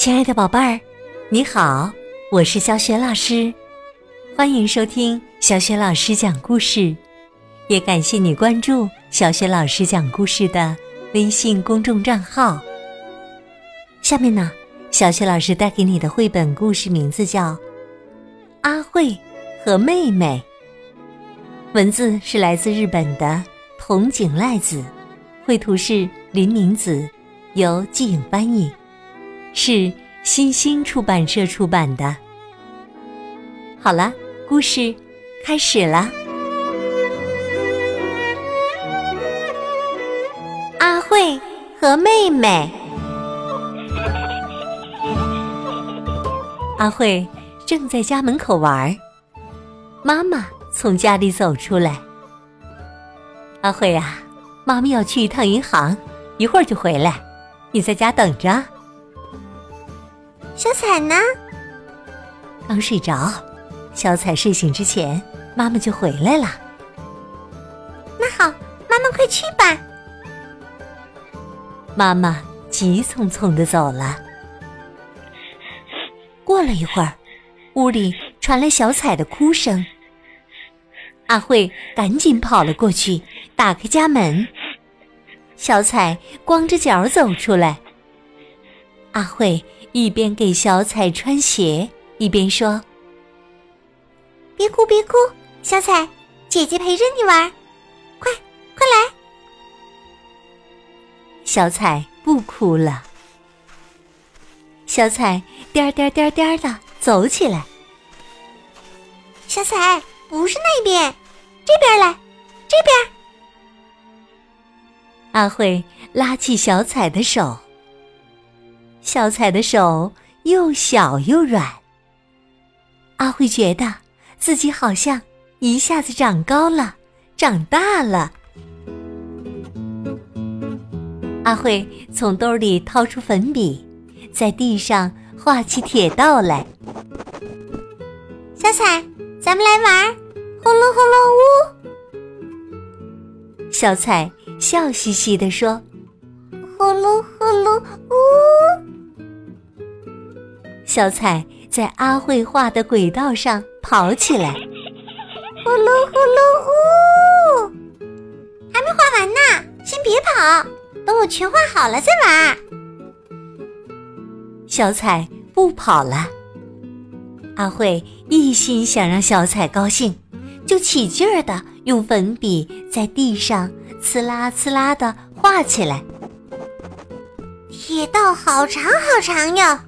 亲爱的宝贝儿，你好，我是小雪老师，欢迎收听小雪老师讲故事，也感谢你关注小雪老师讲故事的微信公众账号。下面呢，小雪老师带给你的绘本故事名字叫《阿慧和妹妹》，文字是来自日本的筒井赖子，绘图是林明子，由季颖翻译。是新星出版社出版的。好了，故事开始了。阿慧和妹妹。阿慧正在家门口玩，妈妈从家里走出来。阿慧啊，妈妈要去一趟银行，一会儿就回来，你在家等着。小彩呢？刚睡着。小彩睡醒之前，妈妈就回来了。那好，妈妈快去吧。妈妈急匆匆的走了。过了一会儿，屋里传来小彩的哭声。阿慧赶紧跑了过去，打开家门。小彩光着脚走出来。阿慧。一边给小彩穿鞋，一边说：“别哭，别哭，小彩，姐姐陪着你玩，快，快来。”小彩不哭了。小彩颠颠颠颠的走起来。小彩，不是那边，这边来，这边。阿慧拉起小彩的手。小彩的手又小又软。阿慧觉得自己好像一下子长高了，长大了。阿慧从兜里掏出粉笔，在地上画起铁道来。小彩，咱们来玩，呼噜呼噜呜！小彩笑嘻嘻地说：“呼噜呼噜呜。”小彩在阿慧画的轨道上跑起来，呼噜呼噜呼！还没画完呢，先别跑，等我全画好了再玩。小彩不跑了。阿慧一心想让小彩高兴，就起劲儿的用粉笔在地上呲啦呲啦的画起来。铁道好长好长哟。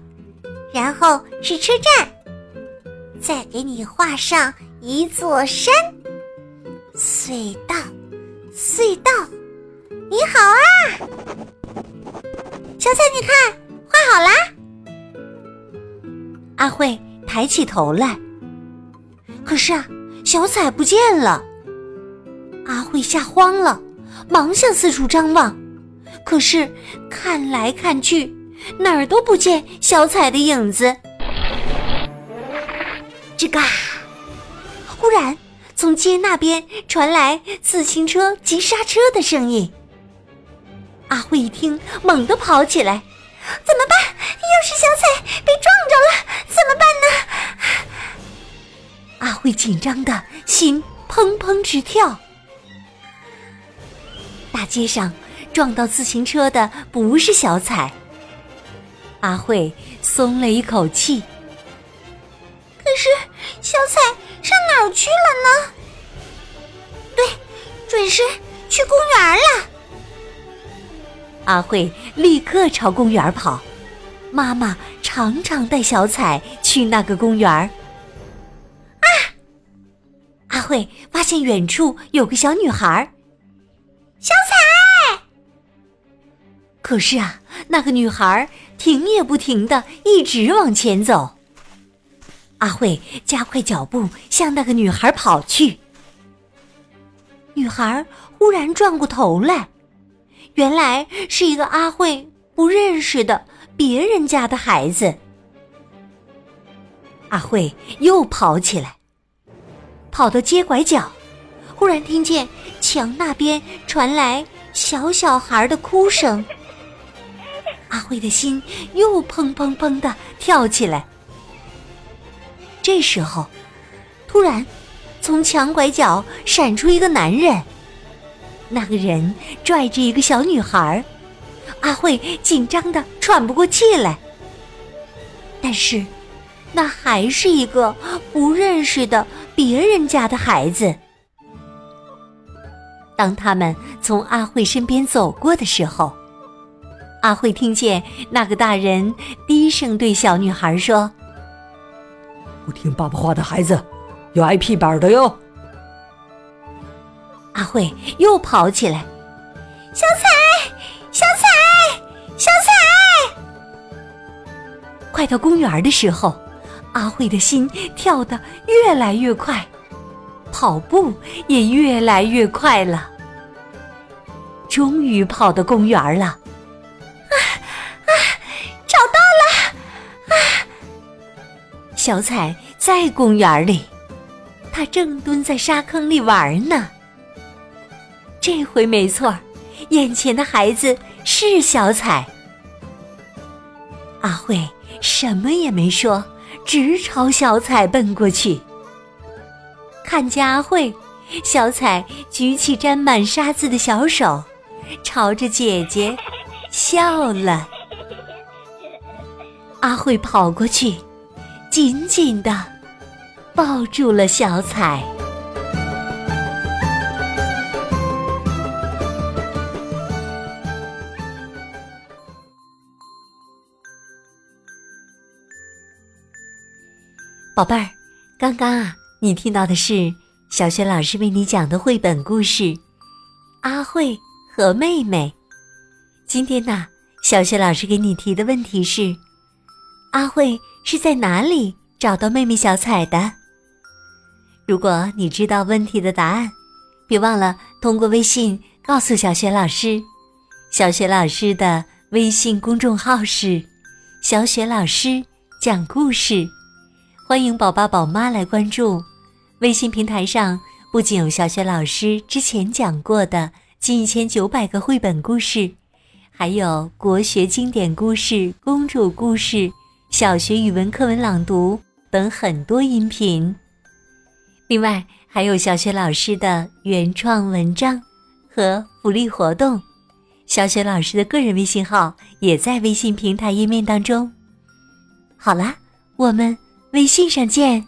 然后是车站，再给你画上一座山。隧道，隧道，你好啊，小彩，你看画好啦。阿慧抬起头来，可是啊，小彩不见了。阿慧吓慌了，忙向四处张望，可是看来看去。哪儿都不见小彩的影子。吱嘎！忽然从街那边传来自行车急刹车的声音。阿慧一听，猛地跑起来：“怎么办？要是小彩被撞着了，怎么办呢？”阿慧紧张的心砰砰直跳。大街上撞到自行车的不是小彩。阿慧松了一口气，可是小彩上哪儿去了呢？对，准是去公园了。阿慧立刻朝公园跑，妈妈常常带小彩去那个公园。啊！阿慧发现远处有个小女孩，小彩。可是啊，那个女孩。停也不停的一直往前走。阿慧加快脚步向那个女孩跑去。女孩忽然转过头来，原来是一个阿慧不认识的别人家的孩子。阿慧又跑起来，跑到街拐角，忽然听见墙那边传来小小孩的哭声。阿慧的心又砰砰砰的跳起来。这时候，突然从墙拐角闪出一个男人，那个人拽着一个小女孩，阿慧紧张的喘不过气来。但是，那还是一个不认识的别人家的孩子。当他们从阿慧身边走过的时候，阿慧听见那个大人低声对小女孩说：“不听爸爸话的孩子，要挨屁板的哟。”阿慧又跑起来：“小彩，小彩，小彩！”快到公园的时候，阿慧的心跳得越来越快，跑步也越来越快了。终于跑到公园了，小彩在公园里，她正蹲在沙坑里玩呢。这回没错，眼前的孩子是小彩。阿慧什么也没说，直朝小彩奔过去。看见阿慧，小彩举起沾满沙子的小手。朝着姐姐笑了，阿慧跑过去，紧紧的抱住了小彩。宝贝儿，刚刚啊，你听到的是小雪老师为你讲的绘本故事《阿慧》。和妹妹，今天呢，小雪老师给你提的问题是：阿慧是在哪里找到妹妹小彩的？如果你知道问题的答案，别忘了通过微信告诉小雪老师。小雪老师的微信公众号是“小雪老师讲故事”，欢迎宝爸宝妈来关注。微信平台上不仅有小雪老师之前讲过的。近一千九百个绘本故事，还有国学经典故事、公主故事、小学语文课文朗读等很多音频。另外，还有小雪老师的原创文章和福利活动。小雪老师的个人微信号也在微信平台页面当中。好啦，我们微信上见。